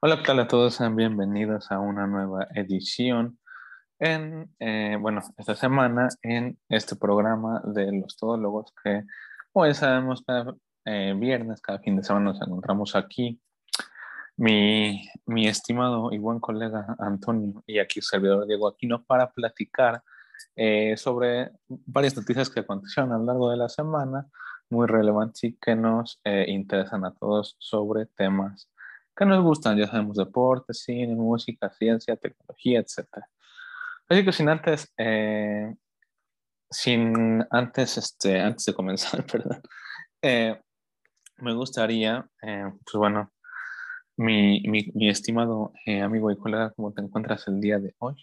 Hola, ¿qué tal a todos? Sean bienvenidos a una nueva edición en, eh, bueno, esta semana en este programa de los todólogos que, pues, sabemos cada eh, viernes, cada fin de semana nos encontramos aquí. Mi, mi estimado y buen colega Antonio y aquí servidor Diego Aquino para platicar eh, sobre varias noticias que acontecieron a lo largo de la semana, muy relevantes y que nos interesan a todos sobre temas que nos gustan, ya sabemos, deporte, cine, música, ciencia, tecnología, etc. Así que sin antes, eh, sin antes, este, antes de comenzar, perdón, eh, me gustaría, eh, pues bueno, mi, mi, mi estimado amigo y colega, ¿cómo te encuentras el día de hoy?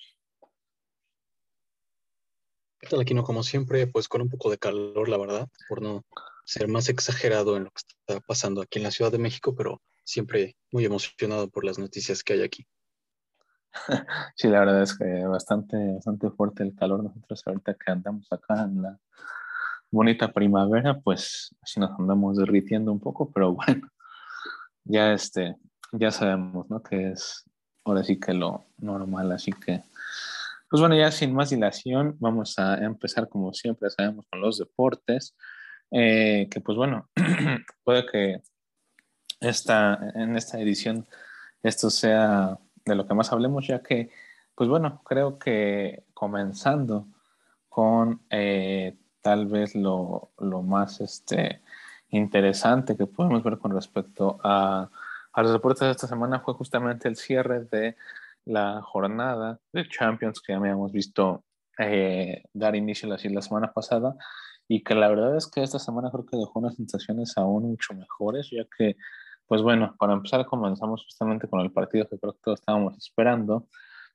¿Qué tal, Aquino? Como siempre, pues con un poco de calor, la verdad, por no ser más exagerado en lo que está pasando aquí en la Ciudad de México, pero siempre muy emocionado por las noticias que hay aquí. Sí, la verdad es que bastante, bastante fuerte el calor. Nosotros ahorita que andamos acá en la bonita primavera, pues así nos andamos derritiendo un poco, pero bueno, ya este, ya sabemos, ¿no? Que es ahora sí que lo normal, así que, pues bueno, ya sin más dilación, vamos a empezar como siempre sabemos con los deportes, eh, que pues bueno, puede que esta, en esta edición esto sea de lo que más hablemos, ya que, pues bueno, creo que comenzando con eh, tal vez lo, lo, más este, interesante que podemos ver con respecto a, los deportes de esta semana fue justamente el cierre de la jornada de Champions que ya habíamos visto eh, dar inicio la semana pasada y que la verdad es que esta semana creo que dejó unas sensaciones aún mucho mejores, ya que pues bueno, para empezar comenzamos justamente con el partido que creo que todos estábamos esperando,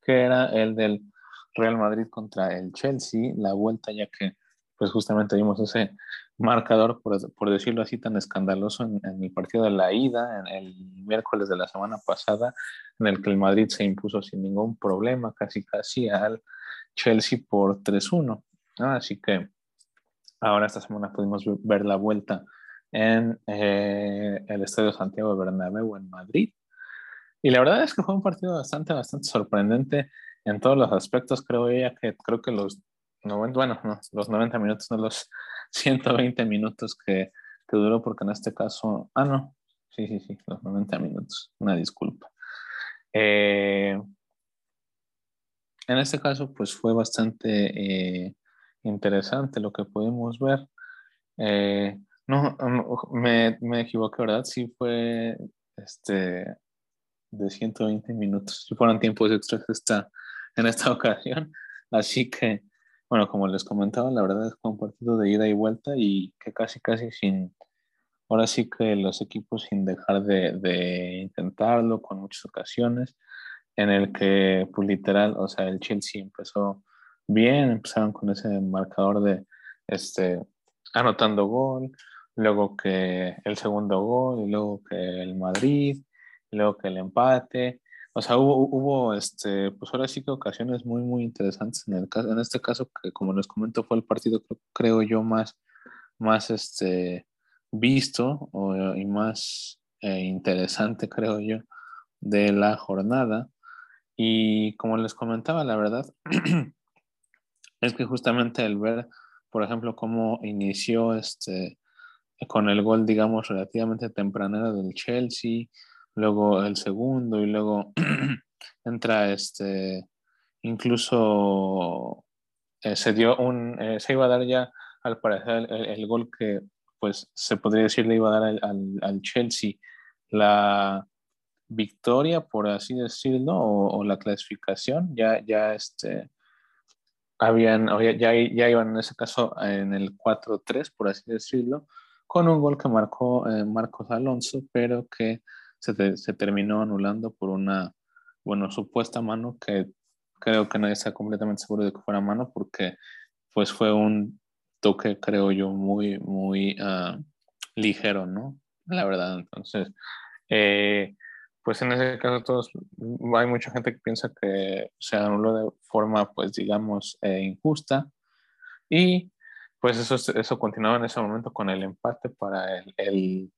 que era el del Real Madrid contra el Chelsea, la vuelta ya que pues justamente vimos ese marcador, por, decirlo así, tan escandaloso en, el partido de la ida, en el miércoles de la semana pasada, en el que el Madrid se impuso sin ningún problema, casi casi al Chelsea por 3-1. Así que ahora esta semana pudimos ver la vuelta en eh, el Estadio Santiago Bernabéu en Madrid. Y la verdad es que fue un partido bastante, bastante sorprendente en todos los aspectos. Creo que creo que los 90, bueno, no, los 90 minutos, no los 120 minutos que, que duró, porque en este caso, ah, no, sí, sí, sí, los 90 minutos, una disculpa. Eh, en este caso, pues fue bastante eh, interesante lo que pudimos ver. Eh, no, me, me equivoqué, ¿verdad? Sí fue este, de 120 minutos. Sí fueron tiempos extras esta, en esta ocasión. Así que, bueno, como les comentaba, la verdad es que fue un partido de ida y vuelta y que casi, casi sin, ahora sí que los equipos sin dejar de, de intentarlo con muchas ocasiones, en el que, pues literal, o sea, el Chelsea empezó bien, empezaron con ese marcador de, este, anotando gol, luego que el segundo gol, y luego que el Madrid, y luego que el empate. O sea, hubo, hubo este, pues ahora sí que ocasiones muy, muy interesantes en, el caso, en este caso, que como les comento, fue el partido, creo, yo, más, más este, visto y más eh, interesante, creo yo, de la jornada. Y como les comentaba, la verdad es que justamente el ver, por ejemplo, cómo inició este, con el gol, digamos, relativamente tempranero del Chelsea, luego el segundo y luego entra este, incluso eh, se dio un, eh, se iba a dar ya al parecer el, gol que pues se podría decir le iba a dar al, al, Chelsea. La victoria, por así decirlo, o, la clasificación, ya, ya este, habían, ya, ya iban en ese caso en el 4-3, por así decirlo, con un gol que marcó eh, Marcos Alonso, pero que se, terminó anulando por una, bueno, supuesta mano que creo que nadie está completamente seguro de que fuera mano porque pues fue un toque, creo yo, muy, muy uh, ligero, ¿no? La verdad, entonces, eh, pues en ese caso todos, hay mucha gente que piensa que se anuló de forma, pues digamos, eh, injusta y pues eso, eso continuaba en ese momento con el empate para el,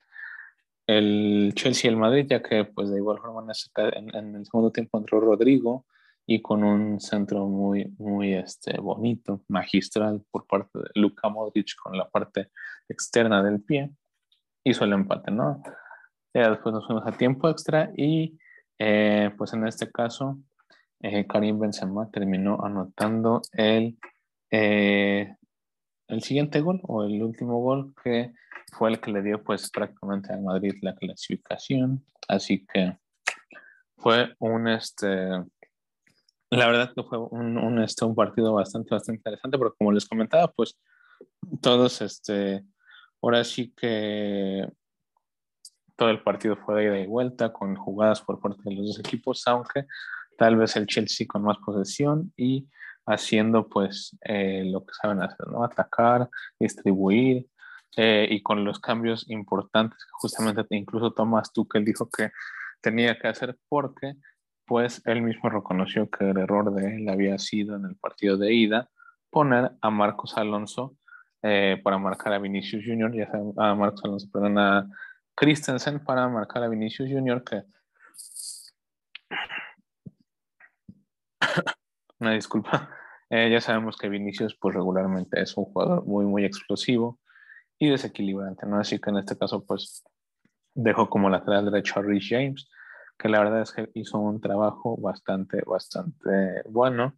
el Chelsea y el Madrid, ya que pues de igual forma en, en el segundo tiempo entró Rodrigo y con un centro muy, muy este, bonito, magistral por parte de Luka Modric con la parte externa del pie, hizo el empate, ¿no? Ya después nos fuimos a tiempo extra y eh, pues en este caso eh, Karim Benzema terminó anotando el, eh, el siguiente gol o el último gol que fue el que le dio pues prácticamente al Madrid la clasificación. Así que fue un, este, la verdad que fue un, un, este, un partido bastante, bastante interesante, porque como les comentaba, pues todos, este, ahora sí que todo el partido fue de ida y vuelta, con jugadas por parte de los dos equipos, aunque tal vez el Chelsea con más posesión y haciendo pues eh, lo que saben hacer, ¿no? Atacar, distribuir eh, y con los cambios importantes que justamente incluso Thomas Tuchel dijo que tenía que hacer porque pues él mismo reconoció que el error de él había sido en el partido de ida poner a Marcos Alonso eh, para marcar a Vinicius Junior, ya a Marcos Alonso, perdón, a Christensen para marcar a Vinicius Junior que una disculpa. Eh, ya sabemos que Vinicius, pues regularmente es un jugador muy, muy explosivo y desequilibrante, ¿no? Así que en este caso, pues dejó como lateral derecho a Rich James, que la verdad es que hizo un trabajo bastante, bastante bueno.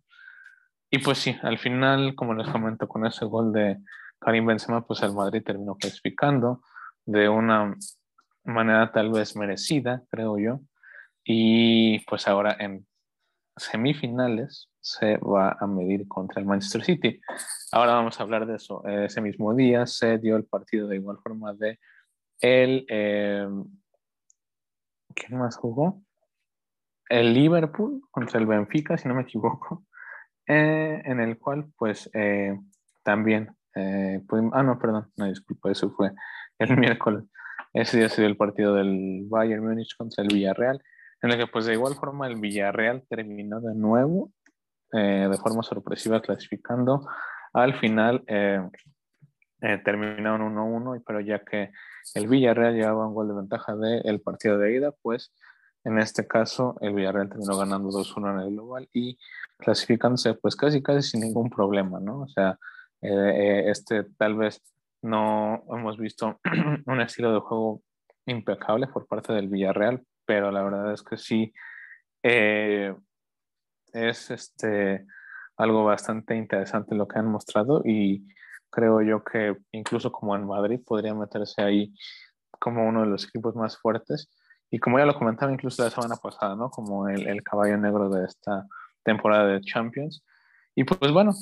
Y pues sí, al final, como les comento, con ese gol de Karim Benzema, pues el Madrid terminó clasificando de una manera tal vez merecida, creo yo. Y pues ahora en semifinales se va a medir contra el Manchester City. Ahora vamos a hablar de eso. Ese mismo día se dio el partido de igual forma de el... Eh, ¿Quién más jugó? El Liverpool contra el Benfica, si no me equivoco, eh, en el cual pues eh, también... ah, no, perdón, no, disculpa, eso fue el miércoles. Ese día se dio el partido del Bayern Múnich contra el Villarreal en el que pues de igual forma el Villarreal terminó de nuevo eh, de forma sorpresiva clasificando. Al final eh, eh, terminaron 1-1, pero ya que el Villarreal llevaba un gol de ventaja del partido de ida, pues en este caso el Villarreal terminó ganando 2-1 en el global y clasificándose pues casi casi sin ningún problema, ¿no? O sea, este tal vez no hemos visto un estilo de juego impecable por parte del Villarreal, pero la verdad es que sí eh, es este, algo bastante interesante lo que han mostrado y creo yo que incluso como en Madrid podría meterse ahí como uno de los equipos más fuertes y como ya lo comentaba incluso la semana pasada, ¿no? Como el, el caballo negro de esta temporada de Champions. Y pues bueno,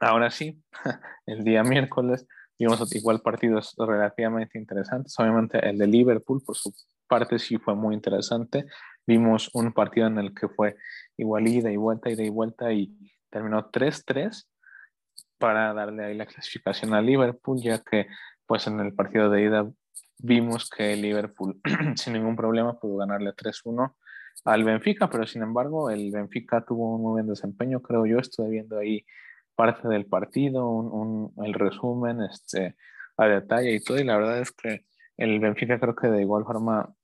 ahora sí, el día miércoles vimos igual partidos relativamente interesantes. Obviamente el de Liverpool por su parte sí fue muy interesante. Vimos un partido en el que fue igual ida y vuelta, ida y vuelta y terminó 3-3 para darle ahí la clasificación a Liverpool, ya que pues en el partido de ida vimos que Liverpool sin ningún problema pudo ganarle 3-1 al Benfica, pero sin embargo el Benfica tuvo un muy buen desempeño, creo yo, estuve viendo ahí parte del partido, un, el resumen este, a detalle y todo, y la verdad es que el Benfica creo que de igual forma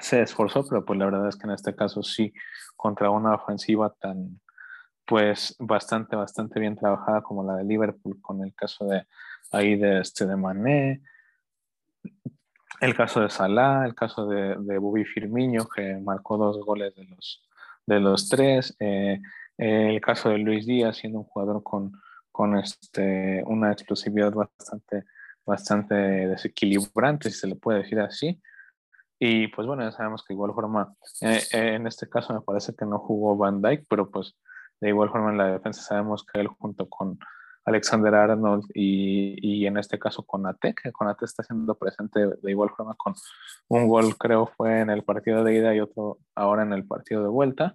se esforzó, pero pues la verdad es que en este caso sí, contra una ofensiva tan, pues bastante, bastante bien trabajada como la de Liverpool, con el caso de ahí de, este, de Mané, el caso de Salah, el caso de, de Bubi Firmino, que marcó dos goles de los, de los tres, eh, el caso de Luis Díaz, siendo un jugador con, con este, una explosividad bastante bastante desequilibrante, si se le puede decir así. Y pues bueno, ya sabemos que de igual forma, eh, eh, en este caso me parece que no jugó Van Dyke, pero pues de igual forma en la defensa sabemos que él junto con Alexander Arnold y, y en este caso con Ate, que con Ate está siendo presente de igual forma con un gol creo fue en el partido de ida y otro ahora en el partido de vuelta.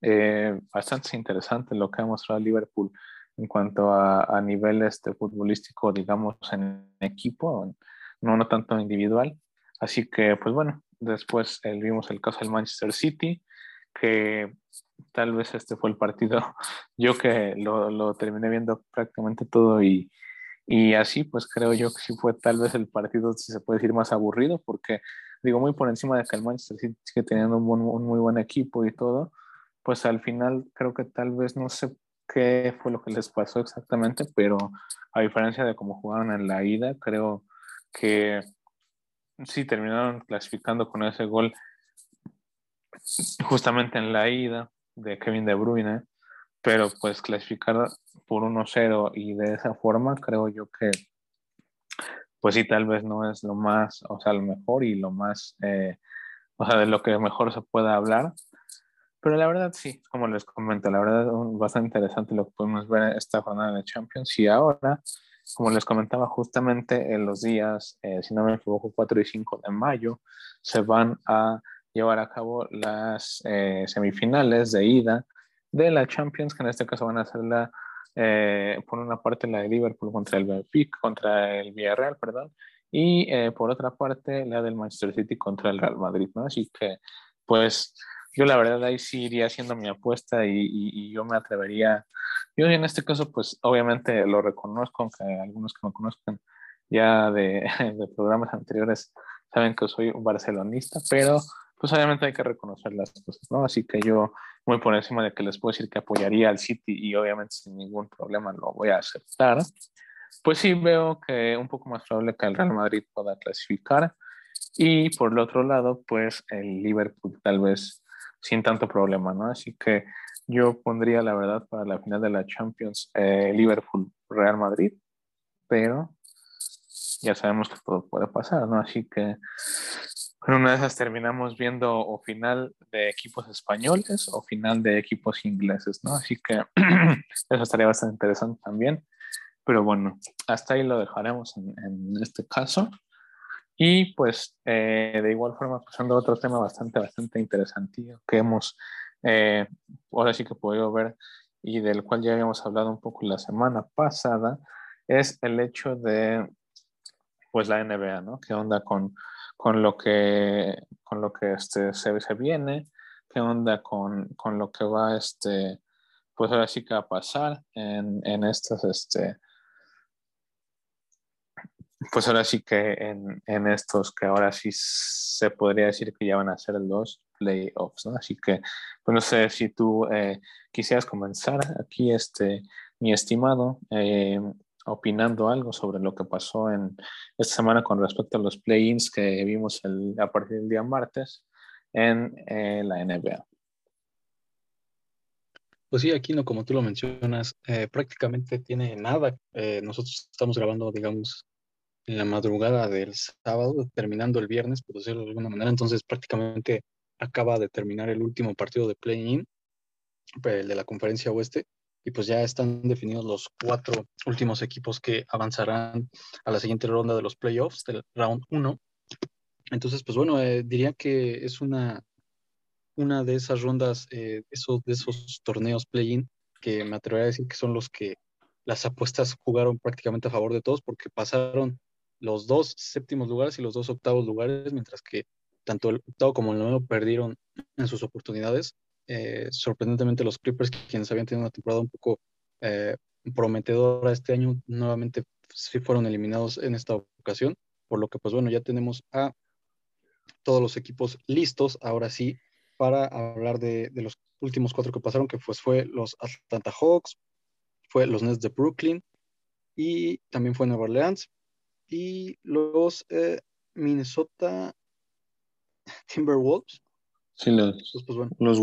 Eh, bastante interesante lo que ha mostrado Liverpool en cuanto a, a nivel este, futbolístico, digamos, en equipo, no, no tanto individual. Así que, pues bueno, después eh, vimos el caso del Manchester City, que tal vez este fue el partido, yo que lo, lo terminé viendo prácticamente todo y, Y así, pues creo yo que sí fue tal vez el partido, si se puede decir, más aburrido, porque digo, muy por encima de que el Manchester City sigue teniendo un, muy buen equipo y todo, pues al final creo que tal vez no sé qué fue lo que les pasó exactamente, pero a diferencia de cómo jugaron en la ida, creo que sí terminaron clasificando con ese gol justamente en la ida de Kevin De Bruyne, pero pues clasificar por 1-0 y de esa forma creo yo que pues sí tal vez no es lo más, o sea, lo mejor y lo más, eh, o sea, de lo que mejor se pueda hablar, pero la verdad sí, como les comento, la verdad es bastante interesante lo que podemos ver esta jornada de Champions y ahora, como les comentaba justamente en los días, eh, si no me equivoco, 4 y 5 de mayo, se van a llevar a cabo las eh, semifinales de ida de la Champions, que en este caso van a ser la, eh, por una parte la de Liverpool contra el Benfica, contra el Villarreal, perdón, y eh, por otra parte la del Manchester City contra el Real Madrid, ¿no? Así que, pues, yo la verdad ahí sí iría haciendo mi apuesta y, y, yo me atrevería, yo en este caso, pues, obviamente lo reconozco, aunque algunos que me conozcan ya de, de programas anteriores saben que soy un barcelonista, pero pues obviamente hay que reconocer las cosas, ¿no? Así que yo, muy por encima de que les puedo decir que apoyaría al City y obviamente sin ningún problema lo voy a aceptar, pues sí veo que un poco más probable que el Real Madrid pueda clasificar y por el otro lado, pues el Liverpool tal vez sin tanto problema, ¿no? Así que yo pondría la verdad para la final de la Champions eh, Liverpool-Real Madrid, pero ya sabemos que todo puede pasar, ¿no? Así que una de esas terminamos viendo o final de equipos españoles o final de equipos ingleses, ¿no? Así que eso estaría bastante interesante también. Pero bueno, hasta ahí lo dejaremos en, este caso. Y pues eh, de igual forma, pasando a otro tema bastante, bastante interesante que hemos eh, ahora sí que podido ver y del cual ya habíamos hablado un poco la semana pasada, es el hecho de pues la NBA, ¿no? ¿Qué onda con con lo que, con lo que este, se, se viene, qué onda con, con, lo que va, este, pues ahora sí que va a pasar en, en estos, este, pues ahora sí que en, estos que ahora sí se podría decir que ya van a ser los playoffs, ¿no? Así que, pues no sé si tú eh, quisieras comenzar aquí, este, mi estimado, eh, opinando algo sobre lo que pasó en esta semana con respecto a los play-ins que vimos a partir del día martes en eh, la NBA. Pues sí, aquí no, como tú lo mencionas, eh, prácticamente tiene nada. Eh, nosotros estamos grabando, digamos, en la madrugada del sábado, terminando el viernes, por decirlo de alguna manera. Entonces, prácticamente acaba de terminar el último partido de play-in, el de la conferencia oeste y pues ya están definidos los cuatro últimos equipos que avanzarán a la siguiente ronda de los playoffs del round 1. Entonces, pues bueno, eh, diría que es una, una de esas rondas, eh, esos, de esos torneos play-in que me atrevería a decir que son los que las apuestas jugaron prácticamente a favor de todos porque pasaron los dos séptimos lugares y los dos octavos lugares, mientras que tanto el octavo como el noveno perdieron en sus oportunidades. Eh, sorprendentemente los Clippers, quienes habían tenido una temporada un poco eh, prometedora este año, nuevamente sí fueron eliminados en esta ocasión, por lo que pues bueno, ya tenemos a todos los equipos listos, ahora sí, para hablar de, los últimos cuatro que pasaron, que pues fue los Atlanta Hawks, fue los Nets de Brooklyn y también fue Nueva Orleans y los eh, Minnesota Timberwolves Sí, los, pues, bueno. los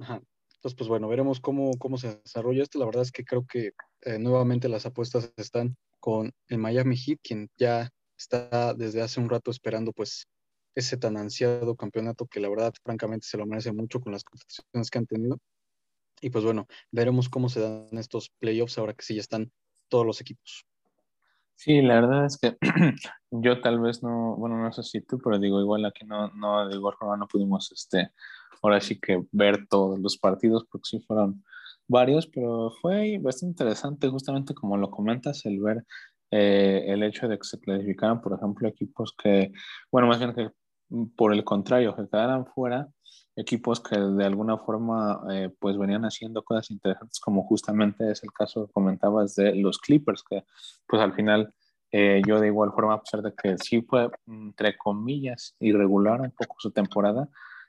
Ajá. Entonces, pues bueno, veremos cómo, cómo se desarrolla esto. La verdad es que creo que eh, nuevamente las apuestas están con el Miami Heat, quien ya está desde hace un rato esperando pues ese tan ansiado campeonato que la verdad francamente se lo merece mucho con las contrataciones que han tenido. Y pues bueno, veremos cómo se dan estos playoffs ahora que sí ya están todos los equipos. Sí, la verdad es que yo tal vez no, bueno, no sé si tú, pero digo, igual aquí no, no, de igual forma no pudimos, este, ahora sí que ver todos los partidos, porque sí fueron varios, pero fue bastante interesante, justamente como lo comentas, el ver eh, el hecho de que se clasificaran, por ejemplo, equipos que, bueno, más bien que por el contrario, que quedaran fuera equipos que de alguna forma eh, pues venían haciendo cosas interesantes, como justamente es el caso que comentabas de los Clippers, que pues al final eh, yo de igual forma, a pesar de que sí fue, entre comillas, irregular un poco su temporada,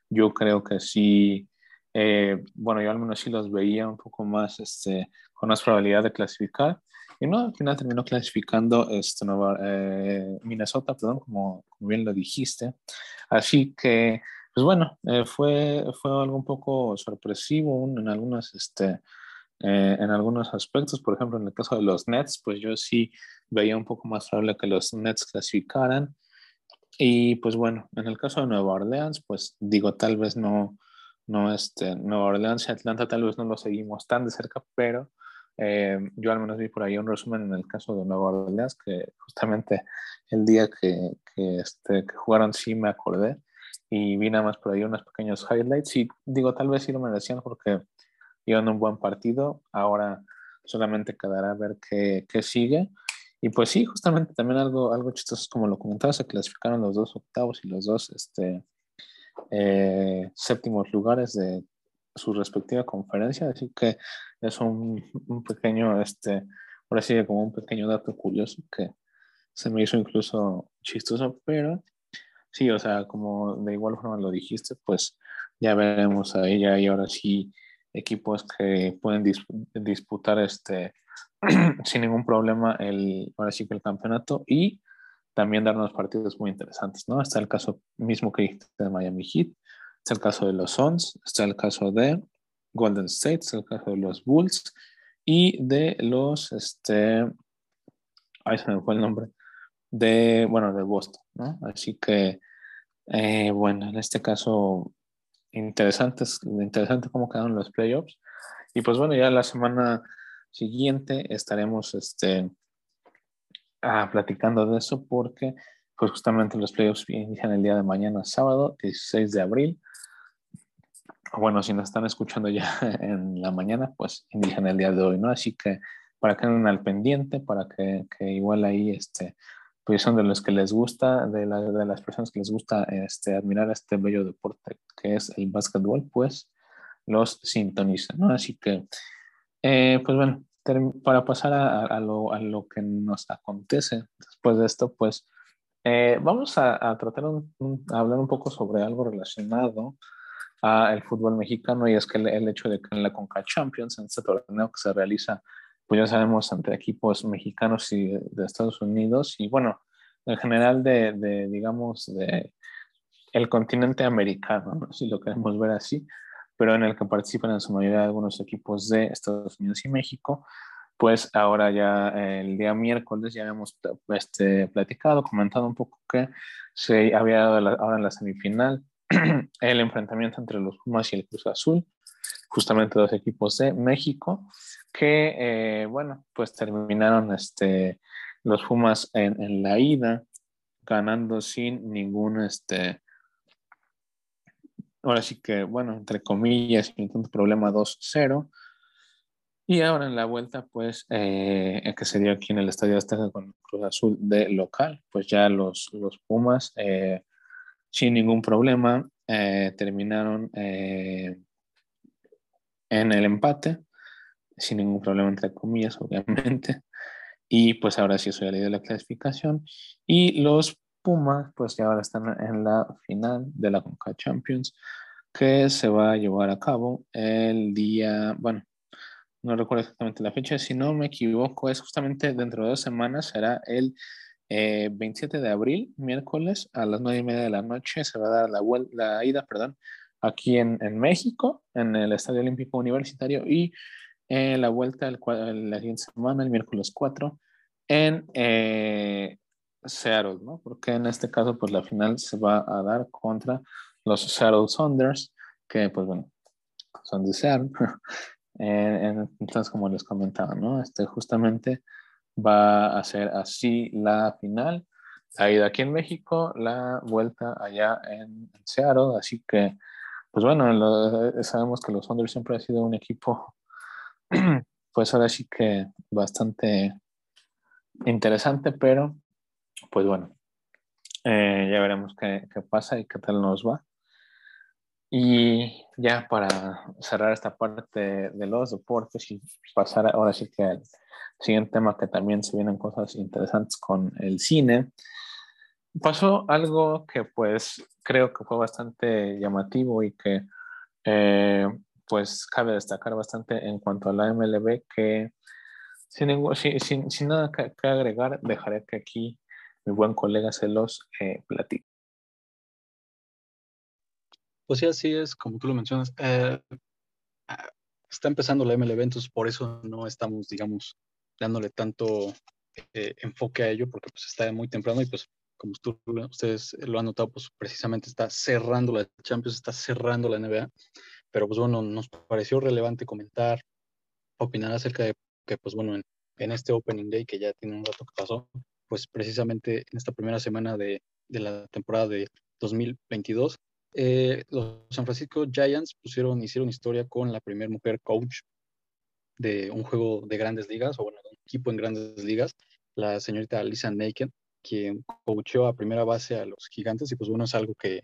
yo creo que sí, eh, bueno, yo al menos sí los veía un poco más, este, con más probabilidad de clasificar. Y no, al final terminó clasificando este, Nueva, Minnesota, perdón, como, como bien lo dijiste. Así que pues bueno, eh, fue, fue algo un poco sorpresivo en algunos, este, eh, en algunos aspectos. Por ejemplo, en el caso de los Nets, pues yo sí veía un poco más probable que los Nets clasificaran. Y pues bueno, en el caso de Nueva Orleans, pues digo, tal vez no, no este, Nueva Orleans y Atlanta tal vez no lo seguimos tan de cerca, pero eh, yo al menos vi por ahí un resumen en el caso de Nueva Orleans, que justamente el día que, que, este, que jugaron sí me acordé y vi nada más por ahí unos pequeños highlights y digo, tal vez sí lo merecían porque iban un buen partido, ahora solamente quedará a ver qué, qué, sigue. Y pues sí, justamente también algo, algo chistoso, como lo comentaba, se clasificaron los dos octavos y los dos este, eh, séptimos lugares de su respectiva conferencia, así que es un, un pequeño, este, ahora sí, como un pequeño dato curioso que se me hizo incluso chistoso, pero sí, o sea, como de igual forma lo dijiste, pues ya veremos ahí, ya hay ahora sí equipos que pueden disputar este sin ningún problema el, ahora sí que el campeonato y también darnos partidos muy interesantes, ¿no? Está el caso mismo que dijiste de Miami Heat, está el caso de los Suns, está el caso de Golden State, está el caso de los Bulls y de los, este, ahí se me fue el nombre, de, bueno, de Boston, ¿no? Así que, eh, bueno, en este caso, interesante, interesante cómo quedaron los playoffs. Y pues bueno, ya la semana siguiente estaremos este, ah, platicando de eso porque pues justamente los playoffs inician el día de mañana, sábado, 16 de abril. Bueno, si nos están escuchando ya en la mañana, pues inician el día de hoy, ¿no? Así que para que estén al pendiente, para que, que igual ahí este, pues son de los que les gusta, de, de las personas que les gusta este, admirar este bello deporte que es el básquetbol, pues los sintonizan, ¿no? Así que, eh, pues bueno, para pasar a, a, lo, a, lo, que nos acontece después de esto, pues eh, vamos a, a tratar de hablar un poco sobre algo relacionado al fútbol mexicano y es que el, el, hecho de que en la Conca Champions, en este torneo que se realiza pues ya sabemos, entre equipos mexicanos y de Estados Unidos y bueno, en general de, de digamos, de el continente americano, ¿no? si lo queremos ver así, pero en el que participan en su mayoría algunos equipos de Estados Unidos y México, pues ahora ya el día miércoles ya hemos este, platicado, comentado un poco que se había dado ahora en la semifinal el enfrentamiento entre los Pumas y el Cruz Azul, justamente dos equipos de México, que, eh, bueno, pues terminaron este, los Pumas en, en, la ida, ganando sin ningún, este, ahora sí que, bueno, entre comillas, sin ningún problema 2-0. Y ahora en la vuelta, pues, eh, que se dio aquí en el Estadio Azteca con Cruz Azul de local, pues ya los, los Pumas, eh, sin ningún problema, eh, terminaron eh, en el empate sin ningún problema, entre comillas, obviamente. Y pues ahora sí soy ley de la clasificación. Y los Pumas, pues ya ahora están en la final de la Conca Champions, que se va a llevar a cabo el día, bueno, no recuerdo exactamente la fecha, si no me equivoco, es justamente dentro de dos semanas, será el eh, 27 de abril, miércoles, a las nueve y media de la noche, se va a dar la, la ida, perdón, aquí en, en México, en el Estadio Olímpico Universitario, y en la vuelta el, la siguiente semana, el miércoles 4, en eh, Seattle, ¿no? Porque en este caso, pues la final se va a dar contra los Seattle Saunders, que pues bueno, son de Seattle. entonces, como les comentaba, ¿no? Este justamente va a ser así la final. La ida aquí en México, la vuelta allá en, Seattle. Así que, pues bueno, sabemos que los Saunders siempre ha sido un equipo pues ahora sí que bastante interesante, pero pues bueno, Eh, ya veremos qué, qué, pasa y qué tal nos va. Y ya para cerrar esta parte de los deportes y pasar ahora sí que al siguiente tema que también se vienen cosas interesantes con el cine, pasó algo que pues creo que fue bastante llamativo y que eh, pues cabe destacar bastante en cuanto a la MLB que sin, sin, sin nada que, agregar dejaré que aquí mi buen colega se los eh, platique. Pues sí, así es, como tú lo mencionas. Eh, está empezando la MLB, entonces por eso no estamos, digamos, dándole tanto eh, enfoque a ello, porque pues está muy temprano y pues como ustedes lo han notado, pues precisamente está cerrando la Champions, está cerrando la NBA, pero pues bueno, nos pareció relevante comentar, opinar acerca de que pues bueno, en, este Opening Day que ya tiene un rato que pasó, pues precisamente en esta primera semana de, de la temporada de 2022, eh, los San Francisco Giants pusieron, hicieron historia con la primera mujer coach de un juego de grandes ligas, o bueno, de un equipo en grandes ligas, la señorita Lisa Naked, quien coachó a primera base a los gigantes, y pues bueno, es algo que,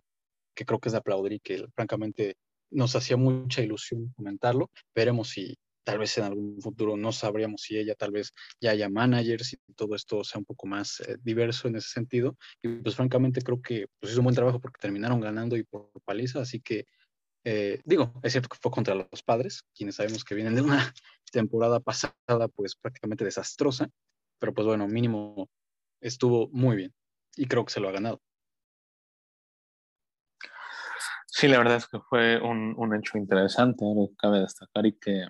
que creo que es de aplaudir y que francamente nos hacía mucha ilusión comentarlo. Veremos si, tal vez en algún futuro no sabríamos si ella tal vez ya haya managers y todo esto sea un poco más eh, diverso en ese sentido. Y pues francamente creo que pues, hizo un buen trabajo porque terminaron ganando y por paliza, así que eh, digo, es cierto que fue contra los padres, quienes sabemos que vienen de una temporada pasada pues prácticamente desastrosa, pero pues bueno, mínimo estuvo muy bien y creo que se lo ha ganado. Sí, la verdad es que fue un, un hecho interesante, cabe destacar y que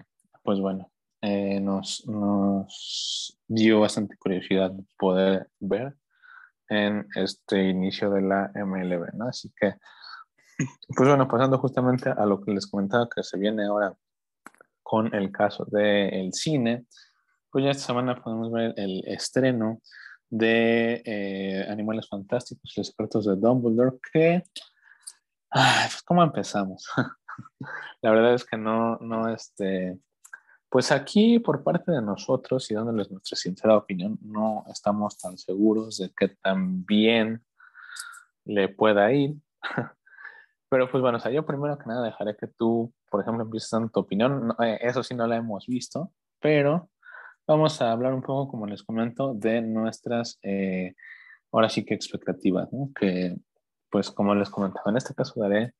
pues bueno, eh, nos, nos, dio bastante curiosidad poder ver en este inicio de la MLB, ¿no? Así que, pues bueno, pasando justamente a lo que les comentaba que se viene ahora con el caso del cine, pues ya esta semana podemos ver el estreno de eh, Animales Fantásticos, los secretos de Dumbledore, que, pues, ¿cómo empezamos? la verdad es que no, no, este, pues aquí, por parte de nosotros y dándoles nuestra sincera opinión, no estamos tan seguros de que también le pueda ir. Pero pues bueno, o sea, yo primero que nada dejaré que tú, por ejemplo, empieces dando tu opinión. Eh, eso sí no la hemos visto, pero vamos a hablar un poco, como les comento, de nuestras, eh, ahora sí que expectativas, ¿no? Que pues como les comentaba, en este caso daré,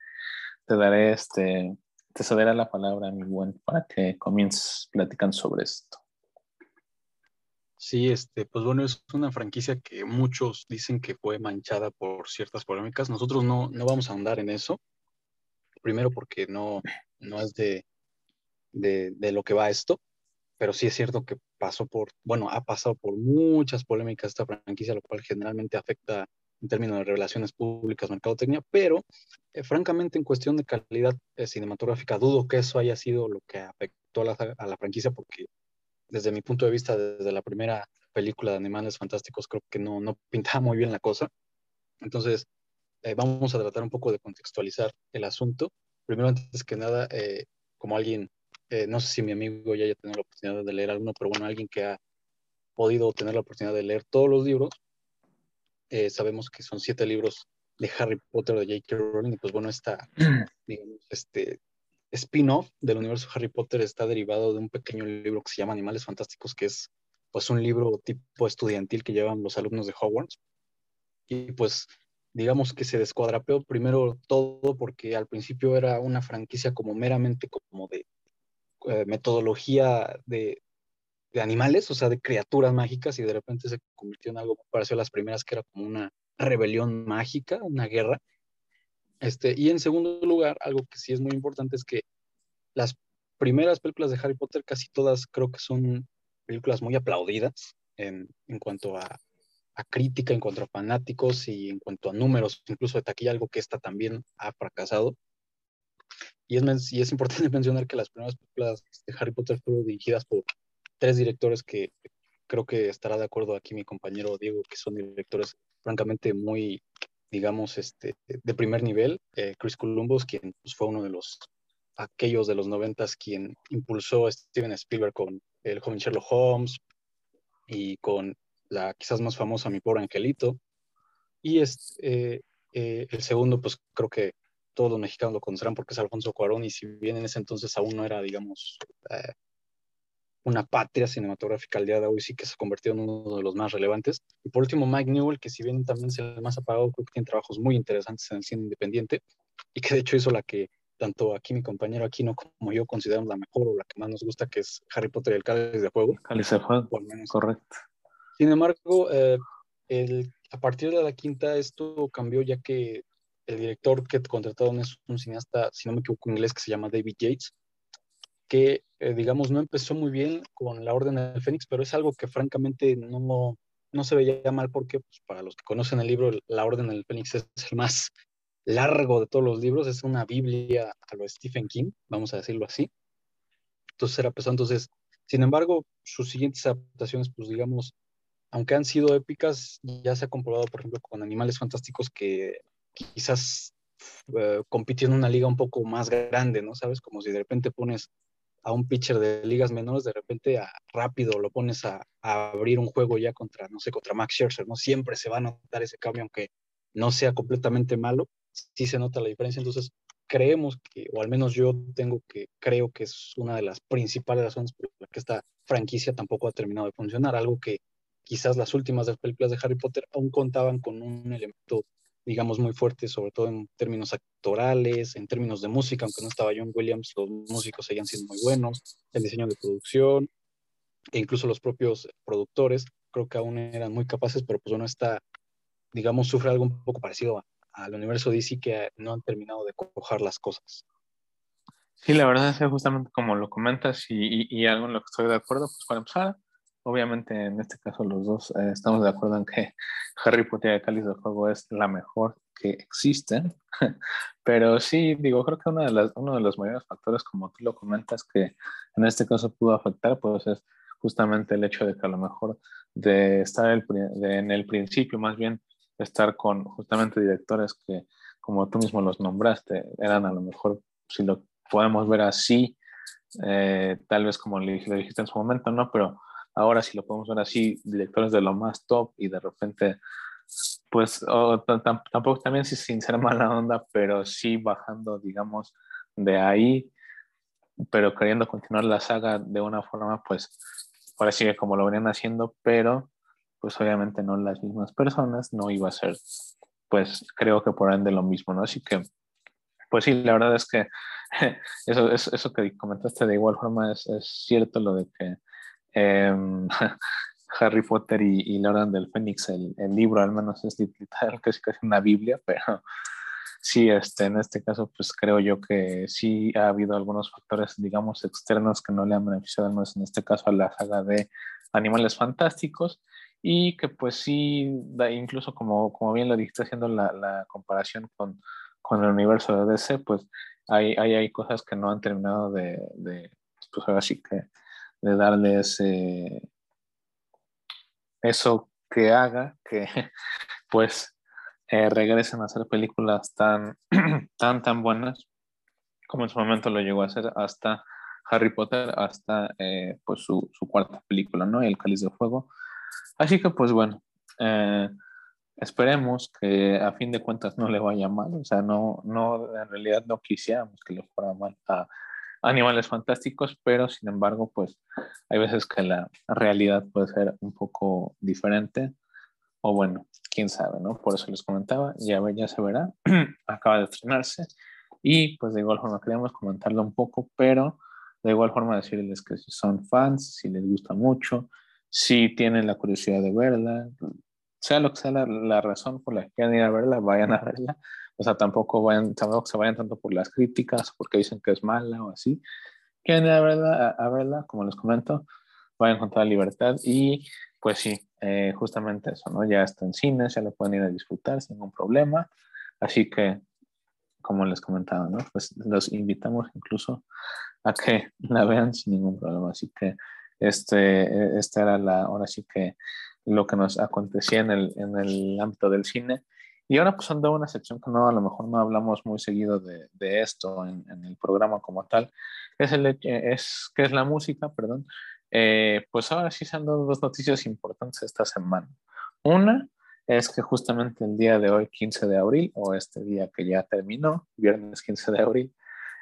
te daré este, te cederá la palabra, mi buen, para que comiences platicando sobre esto. Sí, este, pues bueno, es una franquicia que muchos dicen que fue manchada por ciertas polémicas. Nosotros no, no vamos a andar en eso. Primero porque no, no es de, de, de lo que va esto, pero sí es cierto que pasó por, bueno, ha pasado por muchas polémicas esta franquicia, lo cual generalmente afecta en términos de relaciones públicas, mercadotecnia, pero eh, francamente en cuestión de calidad eh, cinematográfica dudo que eso haya sido lo que afectó a la, a la, franquicia porque desde mi punto de vista, desde la primera película de Animales Fantásticos, creo que no, no pintaba muy bien la cosa. Entonces, eh, vamos a tratar un poco de contextualizar el asunto. Primero, antes que nada, como alguien, no sé si mi amigo ya haya tenido la oportunidad de leer alguno, pero bueno, alguien que ha podido tener la oportunidad de leer todos los libros, eh, sabemos que son siete libros de Harry Potter de J.K. Rowling, y pues bueno, esta, digamos, este spin-off del universo Harry Potter está derivado de un pequeño libro que se llama Animales Fantásticos, que es pues un libro tipo estudiantil que llevan los alumnos de Hogwarts. Y pues digamos que se descuadrapeó primero todo porque al principio era una franquicia como meramente como de eh, metodología de, animales, o sea, de criaturas mágicas, y de repente se convirtió en algo que pareció a las primeras, que era como una rebelión mágica, una guerra. Este, y en segundo lugar, algo que sí es muy importante es que las primeras películas de Harry Potter, casi todas creo que son películas muy aplaudidas en, en cuanto a, a, crítica, en cuanto a fanáticos y en cuanto a números, incluso de taquilla, algo que esta también ha fracasado. Y es, y es importante mencionar que las primeras películas de Harry Potter fueron dirigidas por tres directores que creo que estará de acuerdo aquí mi compañero Diego, que son directores francamente muy, digamos, este, de primer nivel. Eh, Chris Columbus, quien pues, fue uno de los, aquellos de los noventas, quien impulsó a Steven Spielberg con el joven Sherlock Holmes y con la quizás más famosa Mi Pobre Angelito. Y este, el segundo, pues creo que todos los mexicanos lo conocerán porque es Alfonso Cuarón y si bien en ese entonces aún no era, digamos, eh, una patria cinematográfica al día de hoy, sí que se convirtió en uno de los más relevantes. Y por último, Mike Newell, que si bien también es el más apagado, creo que tiene trabajos muy interesantes en el cine independiente y que de hecho hizo la que tanto aquí mi compañero Aquino como yo consideramos la mejor o la que más nos gusta, que es Harry Potter y el Cáliz de Fuego. Cáliz de Fuego, correcto. Sin embargo, eh, el, a partir de la quinta esto cambió ya que el director que contrataron es un cineasta, si no me equivoco inglés, que se llama David Yates, que, eh, digamos, no empezó muy bien con La Orden del Fénix, pero es algo que francamente no, no se veía mal porque, pues, para los que conocen el libro, La Orden del Fénix es el más largo de todos los libros, es una Biblia a lo Stephen King, vamos a decirlo así. Entonces era pesado. Entonces, sin embargo, sus siguientes adaptaciones, pues digamos, aunque han sido épicas, ya se ha comprobado, por ejemplo, con Animales Fantásticos que quizás uh, compitiendo en una liga un poco más grande, ¿no? ¿Sabes? Como si de repente pones a un pitcher de ligas menores, de repente a, rápido lo pones a, abrir un juego ya contra, no sé, contra Max Scherzer, ¿no? Siempre se va a notar ese cambio, aunque no sea completamente malo, sí se nota la diferencia. Entonces, creemos que, o al menos yo tengo que, creo que es una de las principales razones por las que esta franquicia tampoco ha terminado de funcionar, algo que quizás las últimas películas de Harry Potter aún contaban con un elemento digamos, muy fuerte, sobre todo en términos actorales, en términos de música, aunque no estaba John Williams, los músicos seguían siendo muy buenos, el diseño de producción, e incluso los propios productores, creo que aún eran muy capaces, pero pues bueno, está, digamos, sufre algo un poco parecido al universo DC que no han terminado de cojar las cosas. Sí, la verdad es que justamente como lo comentas y, y, algo en lo que estoy de acuerdo, pues para empezar, obviamente en este caso los dos eh, estamos de acuerdo en que Harry Potter y Cáliz de Fuego es la mejor que existe, pero sí, digo, creo que uno de, las, uno de los mayores factores, como tú lo comentas, que en este caso pudo afectar, pues es justamente el hecho de que a lo mejor de estar en el principio, más bien estar con justamente directores que, como tú mismo los nombraste, eran a lo mejor, si lo podemos ver así, eh, tal vez como le, le dijiste en su momento, ¿no? Pero ahora si lo podemos ver así, directores de lo más top y de repente, pues tampoco también sin ser mala onda, pero sí bajando, digamos, de ahí, pero queriendo continuar la saga de una forma, pues parece que como lo venían haciendo, pero pues obviamente no las mismas personas, no iba a ser, pues creo que por ende lo mismo, ¿no? Así que, pues sí, la verdad es que eso, eso, eso que comentaste de igual forma es, es cierto, lo de que Em, Harry Potter y, la Orden del Fénix, el, libro al menos es literal, casi casi una Biblia, pero sí, este, en este caso, pues creo yo que sí ha habido algunos factores, digamos, externos que no le han beneficiado, al menos en este caso, a la saga de Animales Fantásticos, y que pues sí, da, incluso como, como bien lo dijiste haciendo la, la comparación con, con, el universo de DC, pues hay, hay, hay, cosas que no han terminado de, de pues ahora sí que de darles eso que haga que pues eh, regresen a hacer películas tan, tan, tan buenas como en su momento lo llegó a hacer hasta Harry Potter, hasta eh, pues su, cuarta película, ¿no? El Cáliz de Fuego. Así que pues bueno, eh, esperemos que a fin de cuentas no le vaya mal, o sea, no, no, en realidad no quisiéramos que le fuera mal a animales fantásticos, pero sin embargo, pues hay veces que la realidad puede ser un poco diferente, o bueno, quién sabe, ¿no? Por eso les comentaba, ya, ya se verá, acaba de estrenarse, y pues de igual forma queríamos comentarlo un poco, pero de igual forma decirles que si son fans, si les gusta mucho, si tienen la curiosidad de verla, sea lo que sea la, razón por la que quieran ir a verla, vayan a verla. O sea, tampoco, vayan, tampoco se vayan tanto por las críticas, porque dicen que es mala o así. Quieren a verla, a, verla como les comento, vayan con toda libertad y pues sí, eh, justamente eso, ¿no? Ya está en cines, ya lo pueden ir a disfrutar sin ningún problema. Así que, como les comentaba, ¿no? Pues los invitamos incluso a que la vean sin ningún problema. Así que este, esta era la, ahora sí que lo que nos acontecía en el, en el ámbito del cine. Y ahora pues ando una sección que no, a lo mejor no hablamos muy seguido de, de esto en, en, el programa como tal, es, el, es, que es la música, perdón. Eh, pues ahora sí se han dado dos noticias importantes esta semana. Una es que justamente el día de hoy, 15 de abril, o este día que ya terminó, viernes 15 de abril,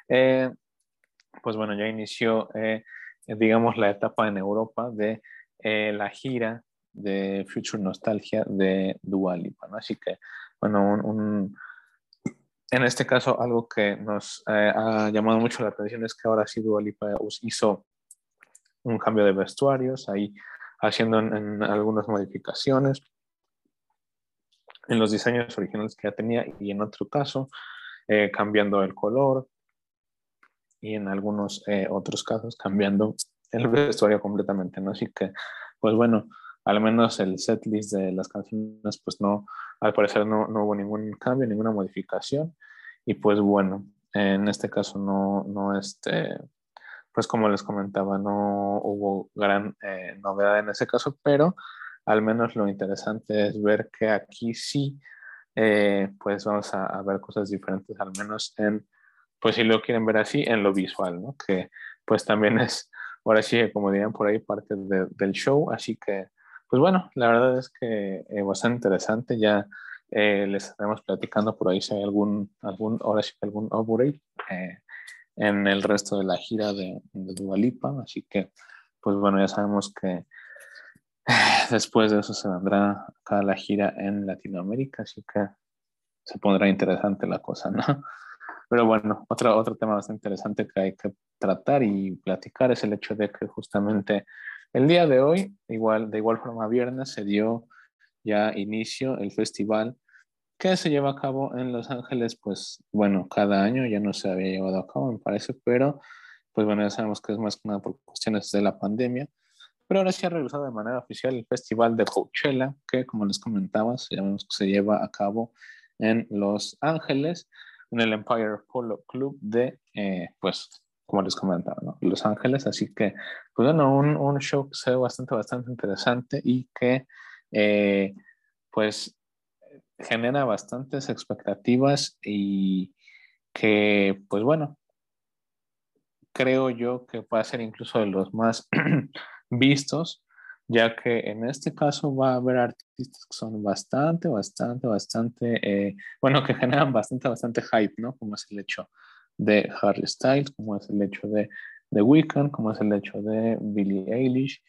eh, pues bueno, ya inició, eh, digamos, la etapa en Europa de eh, la gira de Future Nostalgia de Dualipa, ¿no? Así que, bueno, un, en este caso, algo que nos ha llamado mucho la atención es que ahora sí Dualipa hizo un cambio de vestuarios, ahí haciendo en algunas modificaciones en los diseños originales que ya tenía y en otro caso eh, cambiando el color y en algunos eh, otros casos cambiando el vestuario completamente, ¿no? Así que, pues bueno, al menos el setlist de las canciones, pues no, al parecer no, no hubo ningún cambio, ninguna modificación y pues bueno, en este caso no, no este, pues como les comentaba, no hubo gran eh, novedad en ese caso, pero al menos lo interesante es ver que aquí sí, eh, pues vamos a, ver cosas diferentes, al menos en, pues si lo quieren ver así, en lo visual, ¿no? Que pues también es, ahora sí, como dirían por ahí, parte del show, así que, pues bueno, la verdad es que eh, bastante interesante, ya eh, les estaremos platicando por ahí si hay algún, algún ahora sí, algún upgrade en el resto de la gira de, de Dualipa, así que, pues bueno, ya sabemos que Después de eso se vendrá acá la gira en Latinoamérica, así que se pondrá interesante la cosa, ¿no? Pero bueno, otro, otro tema bastante interesante que hay que tratar y platicar es el hecho de que justamente el día de hoy, igual, de igual forma viernes, se dio ya inicio el festival que se lleva a cabo en Los Ángeles, pues bueno, cada año ya no se había llevado a cabo, me parece, pero pues bueno, ya sabemos que es más que nada por cuestiones de la pandemia pero ahora sí ha regresado de manera oficial el Festival de Coachella, que como les comentaba, se lleva a cabo en Los Ángeles, en el Empire Polo Club de, eh, pues, como les comentaba. Los Ángeles. Así que, pues bueno, un, un show que se ve bastante, bastante interesante y que, eh, pues, genera bastantes expectativas y que, pues bueno, creo yo que va a ser incluso de los más vistos, ya que en este caso va a haber artistas que son bastante, bastante, bastante, eh, bueno, que generan bastante, bastante hype, ¿no? Como es el hecho de Harry Styles, como es el hecho de The Weeknd, como es el hecho de Billie Eilish,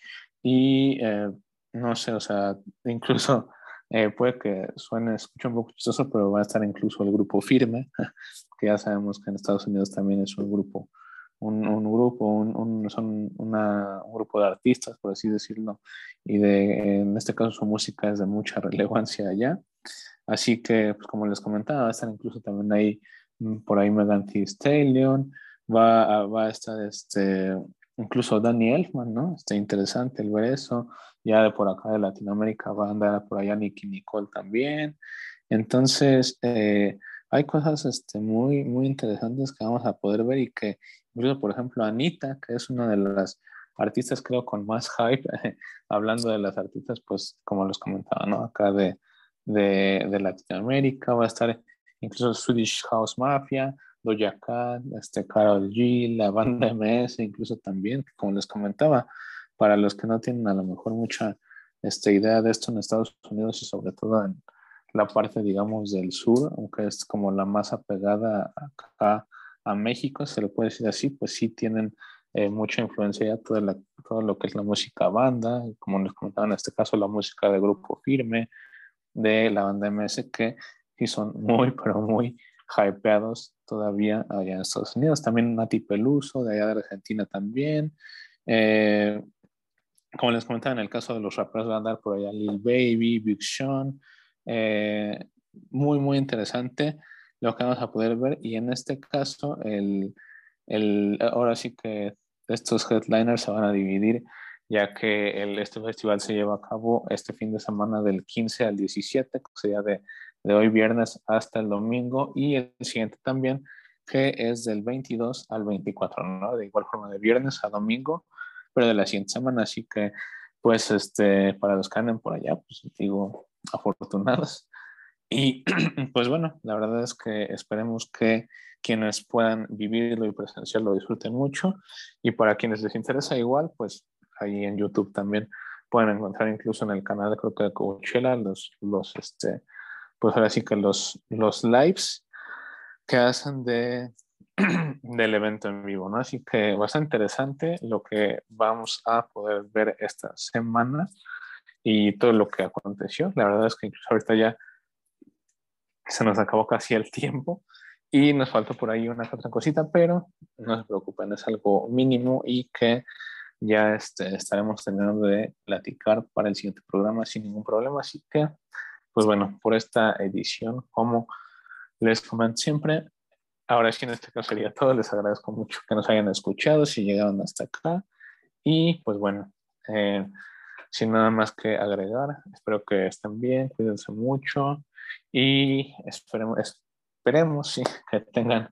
y eh, no sé, o sea, incluso eh, puede que suene, escuche un poco chistoso, pero va a estar incluso el grupo Firme, que ya sabemos que en Estados Unidos también es un grupo un, un grupo, un, son una, un grupo de artistas, por así decirlo, y de, en este caso su música es de mucha relevancia allá. Así que, pues como les comentaba, va a estar incluso también ahí, mm, por ahí Megan Thee Stallion, va va a estar este, incluso Danny Elfman, ¿no? Está interesante el ver eso. Ya de por acá de Latinoamérica va a andar por allá Nicky Nicole también. Entonces, eh, hay cosas este, muy, muy interesantes que vamos a poder ver y que incluso, por ejemplo, Anita, que es una de las artistas creo con más hype, hablando de las artistas, pues como les comentaba, ¿no? Acá de, de, de Latinoamérica va a estar incluso Swedish House Mafia, Doja Cat, este, Carol G, la banda MS, incluso también, como les comentaba, para los que no tienen a lo mejor mucha esta idea de esto en Estados Unidos y sobre todo en la parte, digamos, del sur, aunque es como la más apegada acá a México, se lo puede decir así, pues sí tienen eh, mucha influencia ya todo, todo lo que es la música banda, como les comentaba en este caso, la música de grupo firme, de la banda MS, que sí son muy, pero muy hypeados todavía allá en Estados Unidos. También Nati Peluso, de allá de Argentina también. Eh, como les comentaba, en el caso de los raperos va a andar por allá Lil Baby, Big Sean. Eh, muy, muy interesante lo que vamos a poder ver. Y en este caso, el, el, ahora sí que estos headliners se van a dividir, ya que el, este festival se lleva a cabo este fin de semana del 15 al 17, que sería de, de hoy viernes hasta el domingo, y el siguiente también, que es del 22 al 24, ¿no? De igual forma de viernes a domingo, pero de la siguiente semana, así que pues este, para los que anden por allá, pues digo, afortunados. Y pues bueno, la verdad es que esperemos que quienes puedan vivirlo y presenciarlo disfruten mucho. Y para quienes les interesa igual, pues ahí en YouTube también pueden encontrar incluso en el canal, creo que de Coachella, los, los, este, pues ahora sí que los, los lives que hacen de, del evento en vivo, ¿no? Así que bastante interesante lo que vamos a poder ver esta semana y todo lo que aconteció. La verdad es que incluso ahorita ya se nos acabó casi el tiempo y nos falta por ahí una otra cosita, pero no se preocupen, es algo mínimo y que ya este, estaremos terminando de platicar para el siguiente programa sin ningún problema. Así que, pues bueno, por esta edición, como les comento siempre, ahora sí en este caso sería todo. Les agradezco mucho que nos hayan escuchado, si llegaron hasta acá. Y pues bueno, eh, sin nada más que agregar, espero que estén bien, cuídense mucho y esperemos, esperemos que tengan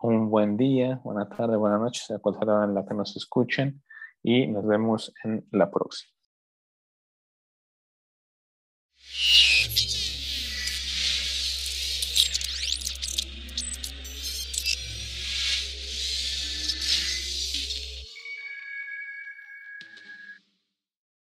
un buen día, buena tarde, buena noche, sea cual sea en la que nos escuchen y nos vemos en la próxima.